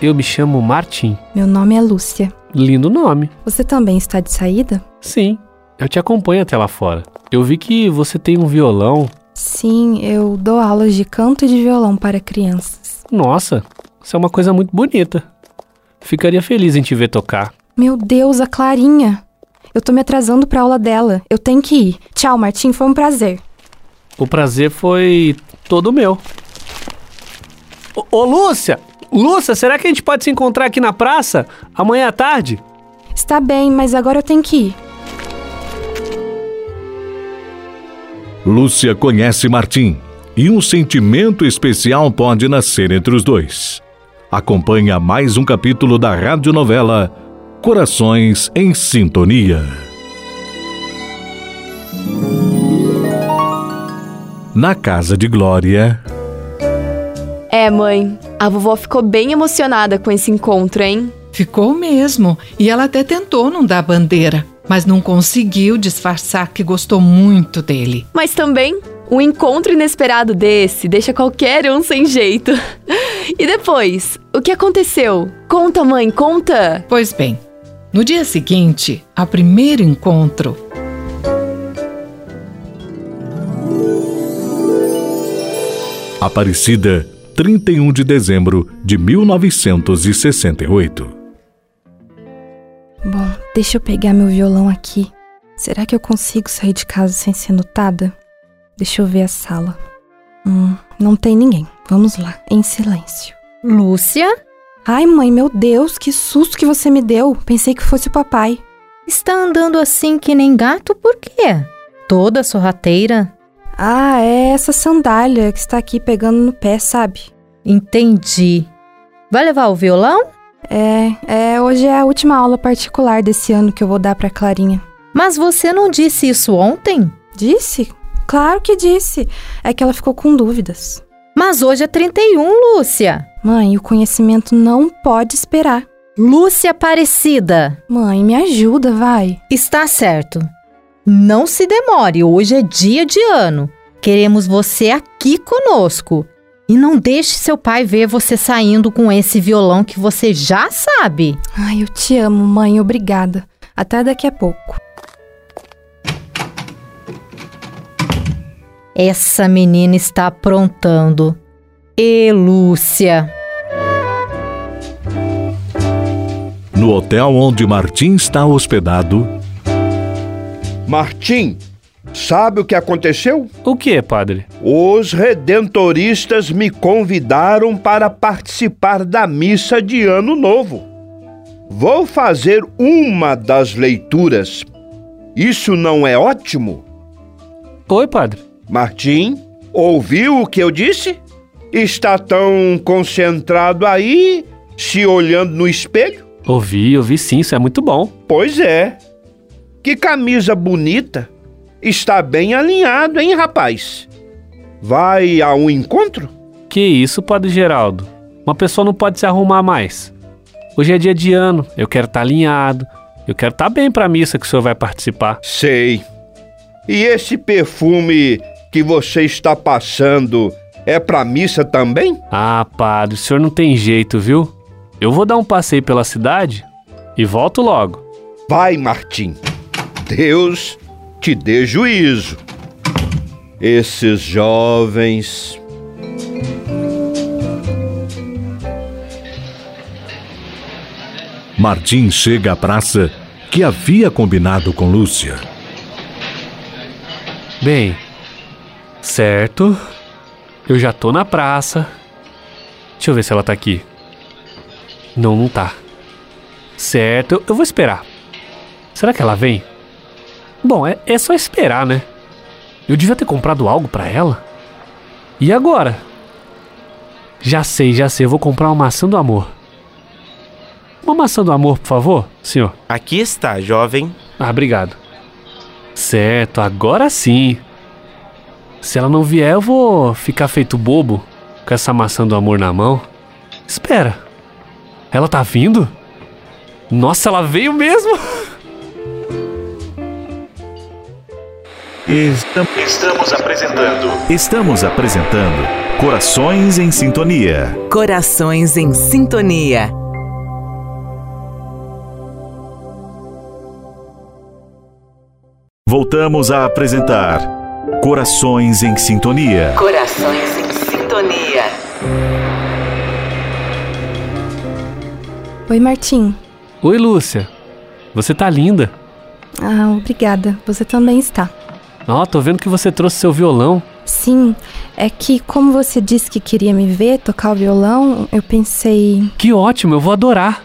Eu me chamo Martim. Meu nome é Lúcia. Lindo nome. Você também está de saída? Sim, eu te acompanho até lá fora. Eu vi que você tem um violão. Sim, eu dou aulas de canto e de violão para crianças. Nossa, isso é uma coisa muito bonita. Ficaria feliz em te ver tocar. Meu Deus, a Clarinha! Eu tô me atrasando pra aula dela. Eu tenho que ir. Tchau, Martim, foi um prazer. O prazer foi todo meu. Ô, ô Lúcia! Lúcia, será que a gente pode se encontrar aqui na praça amanhã à tarde? Está bem, mas agora eu tenho que ir. Lúcia conhece Martim e um sentimento especial pode nascer entre os dois. Acompanha mais um capítulo da radionovela Corações em Sintonia. Na casa de Glória. É, mãe, a vovó ficou bem emocionada com esse encontro, hein? Ficou mesmo. E ela até tentou não dar bandeira, mas não conseguiu disfarçar que gostou muito dele. Mas também, um encontro inesperado desse deixa qualquer um sem jeito. E depois, o que aconteceu? Conta, mãe, conta! Pois bem, no dia seguinte, ao primeiro encontro, Aparecida, 31 de dezembro de 1968. Bom, deixa eu pegar meu violão aqui. Será que eu consigo sair de casa sem ser notada? Deixa eu ver a sala. Hum, não tem ninguém. Vamos lá, em silêncio. Lúcia, Ai, mãe, meu Deus, que susto que você me deu. Pensei que fosse o papai. está andando assim que nem gato por quê? Toda sorrateira? Ah, é essa sandália que está aqui pegando no pé, sabe? Entendi. Vai levar o violão? É, é, hoje é a última aula particular desse ano que eu vou dar pra Clarinha. Mas você não disse isso ontem? Disse? Claro que disse. É que ela ficou com dúvidas. Mas hoje é 31, Lúcia. Mãe, o conhecimento não pode esperar. Lúcia Aparecida. Mãe, me ajuda, vai. Está certo. Não se demore, hoje é dia de ano. Queremos você aqui conosco. E não deixe seu pai ver você saindo com esse violão que você já sabe. Ai, eu te amo, mãe, obrigada. Até daqui a pouco. Essa menina está aprontando. E Lúcia. No hotel onde Martim está hospedado, Martim, sabe o que aconteceu? O que, padre? Os redentoristas me convidaram para participar da missa de Ano Novo. Vou fazer uma das leituras. Isso não é ótimo? Oi, padre. Martim, ouviu o que eu disse? Está tão concentrado aí, se olhando no espelho? Ouvi, ouvi sim, isso é muito bom. Pois é. Que camisa bonita. Está bem alinhado, hein, rapaz? Vai a um encontro? Que isso, padre Geraldo? Uma pessoa não pode se arrumar mais. Hoje é dia de ano, eu quero estar alinhado, eu quero estar bem para a missa que o senhor vai participar. Sei. E esse perfume que você está passando é pra missa também? Ah, padre, o senhor não tem jeito, viu? Eu vou dar um passeio pela cidade e volto logo. Vai, Martim. Deus te dê juízo. Esses jovens. Martim chega à praça que havia combinado com Lúcia. Bem, certo. Eu já tô na praça. Deixa eu ver se ela tá aqui. Não, não tá. Certo, eu, eu vou esperar. Será que ela vem? Bom, é, é só esperar, né? Eu devia ter comprado algo pra ela. E agora? Já sei, já sei, eu vou comprar uma maçã do amor. Uma maçã do amor, por favor, senhor. Aqui está, jovem. Ah, obrigado. Certo, agora sim. Se ela não vier, eu vou ficar feito bobo com essa maçã do amor na mão. Espera. Ela tá vindo? Nossa, ela veio mesmo! Estamos apresentando. Estamos apresentando Corações em Sintonia. Corações em Sintonia. Voltamos a apresentar Corações em Sintonia. Corações em Sintonia. Oi, Martim. Oi, Lúcia. Você tá linda. Ah, obrigada. Você também está. Ó, tô vendo que você trouxe seu violão. Sim, é que como você disse que queria me ver tocar o violão, eu pensei. Que ótimo, eu vou adorar.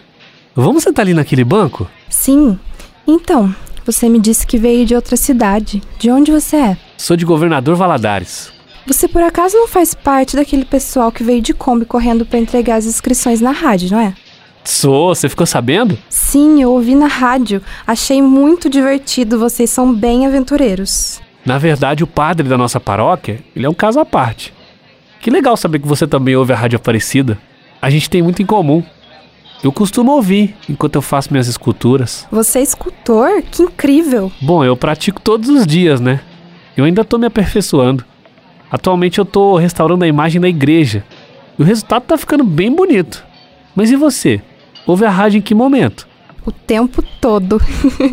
Vamos sentar ali naquele banco? Sim. Então, você me disse que veio de outra cidade. De onde você é? Sou de Governador Valadares. Você por acaso não faz parte daquele pessoal que veio de Kombi correndo para entregar as inscrições na rádio, não é? Sou, você ficou sabendo? Sim, eu ouvi na rádio. Achei muito divertido, vocês são bem aventureiros. Na verdade, o padre da nossa paróquia, ele é um caso à parte. Que legal saber que você também ouve a Rádio Aparecida. A gente tem muito em comum. Eu costumo ouvir enquanto eu faço minhas esculturas. Você é escultor? Que incrível! Bom, eu pratico todos os dias, né? Eu ainda tô me aperfeiçoando. Atualmente eu tô restaurando a imagem da igreja. E o resultado tá ficando bem bonito. Mas e você? Ouve a rádio em que momento? O tempo todo.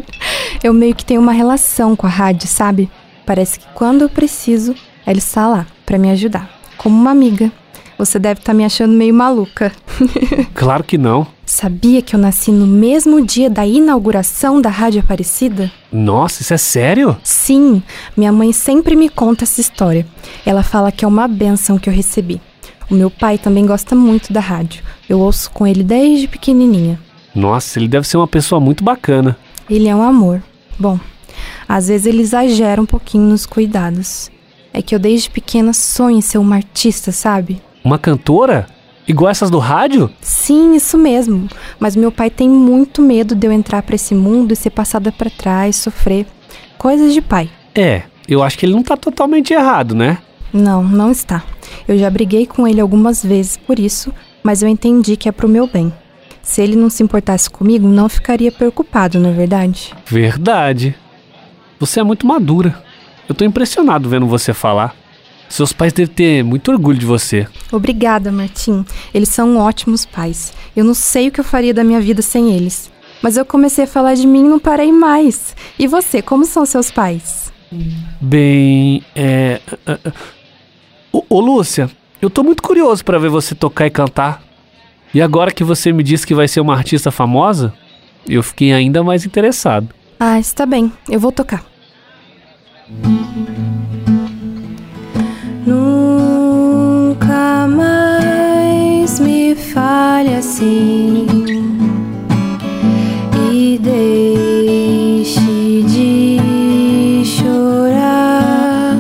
eu meio que tenho uma relação com a rádio, sabe? Parece que quando eu preciso, ela está lá para me ajudar, como uma amiga. Você deve estar tá me achando meio maluca. claro que não. Sabia que eu nasci no mesmo dia da inauguração da Rádio Aparecida? Nossa, isso é sério? Sim, minha mãe sempre me conta essa história. Ela fala que é uma benção que eu recebi. O meu pai também gosta muito da rádio. Eu ouço com ele desde pequenininha. Nossa, ele deve ser uma pessoa muito bacana. Ele é um amor. Bom, às vezes ele exagera um pouquinho nos cuidados. É que eu desde pequena sonho em ser uma artista, sabe? Uma cantora? Igual essas do rádio? Sim, isso mesmo. Mas meu pai tem muito medo de eu entrar para esse mundo e ser passada para trás, sofrer. Coisas de pai. É, eu acho que ele não tá totalmente errado, né? Não, não está. Eu já briguei com ele algumas vezes por isso, mas eu entendi que é pro meu bem. Se ele não se importasse comigo, não ficaria preocupado, não é verdade? Verdade. Você é muito madura. Eu tô impressionado vendo você falar. Seus pais devem ter muito orgulho de você. Obrigada, Martim. Eles são ótimos pais. Eu não sei o que eu faria da minha vida sem eles. Mas eu comecei a falar de mim e não parei mais. E você, como são seus pais? Bem, é. Ô, ô Lúcia, eu tô muito curioso para ver você tocar e cantar. E agora que você me disse que vai ser uma artista famosa, eu fiquei ainda mais interessado. Ah, está bem. Eu vou tocar. Nunca mais me fale assim e deixe de chorar.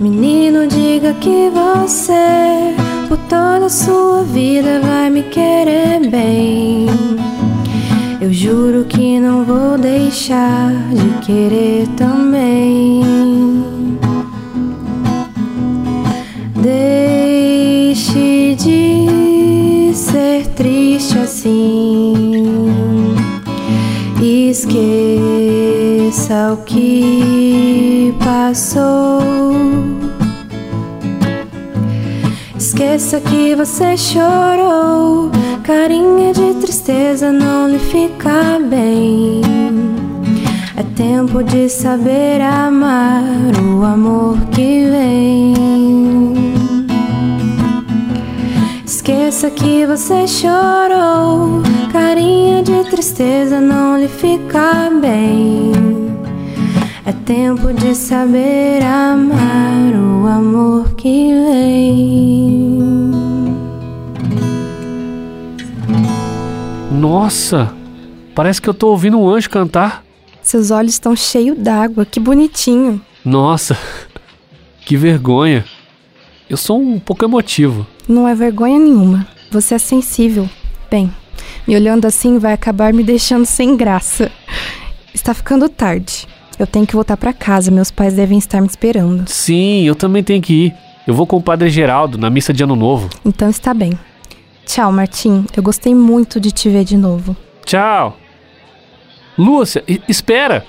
Menino, diga que você por toda a sua vida vai me querer bem. Juro que não vou deixar de querer também. Deixe de ser triste assim. Esqueça o que passou. Esqueça que você chorou carinha de tristeza não lhe fica bem. É tempo de saber amar o amor que vem. Esqueça que você chorou. Carinha de tristeza não lhe fica bem. É tempo de saber amar o amor que vem. Nossa, parece que eu tô ouvindo um anjo cantar. Seus olhos estão cheios d'água, que bonitinho. Nossa, que vergonha. Eu sou um pouco emotivo. Não é vergonha nenhuma. Você é sensível. Bem, me olhando assim vai acabar me deixando sem graça. Está ficando tarde. Eu tenho que voltar para casa. Meus pais devem estar me esperando. Sim, eu também tenho que ir. Eu vou com o Padre Geraldo na missa de Ano Novo. Então está bem. Tchau, Martim. Eu gostei muito de te ver de novo. Tchau. Lúcia, espera.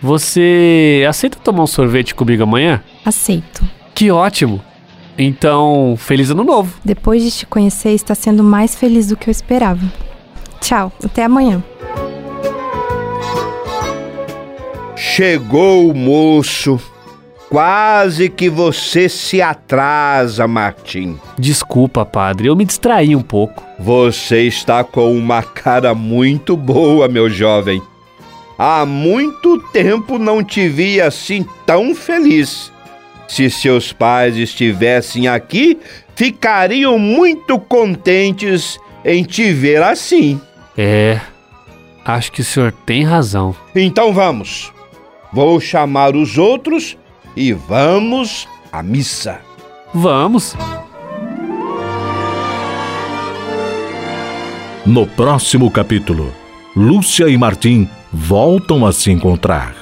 Você aceita tomar um sorvete comigo amanhã? Aceito. Que ótimo. Então, feliz ano novo. Depois de te conhecer, está sendo mais feliz do que eu esperava. Tchau. Até amanhã. Chegou o moço. Quase que você se atrasa, Martim. Desculpa, padre, eu me distraí um pouco. Você está com uma cara muito boa, meu jovem. Há muito tempo não te vi assim tão feliz. Se seus pais estivessem aqui, ficariam muito contentes em te ver assim. É, acho que o senhor tem razão. Então vamos. Vou chamar os outros e vamos à missa. Vamos. No próximo capítulo, Lúcia e Martim voltam a se encontrar.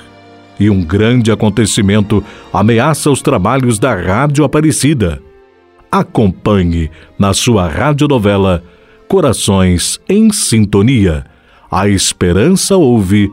E um grande acontecimento ameaça os trabalhos da Rádio Aparecida. Acompanhe na sua radionovela Corações em Sintonia. A esperança ouve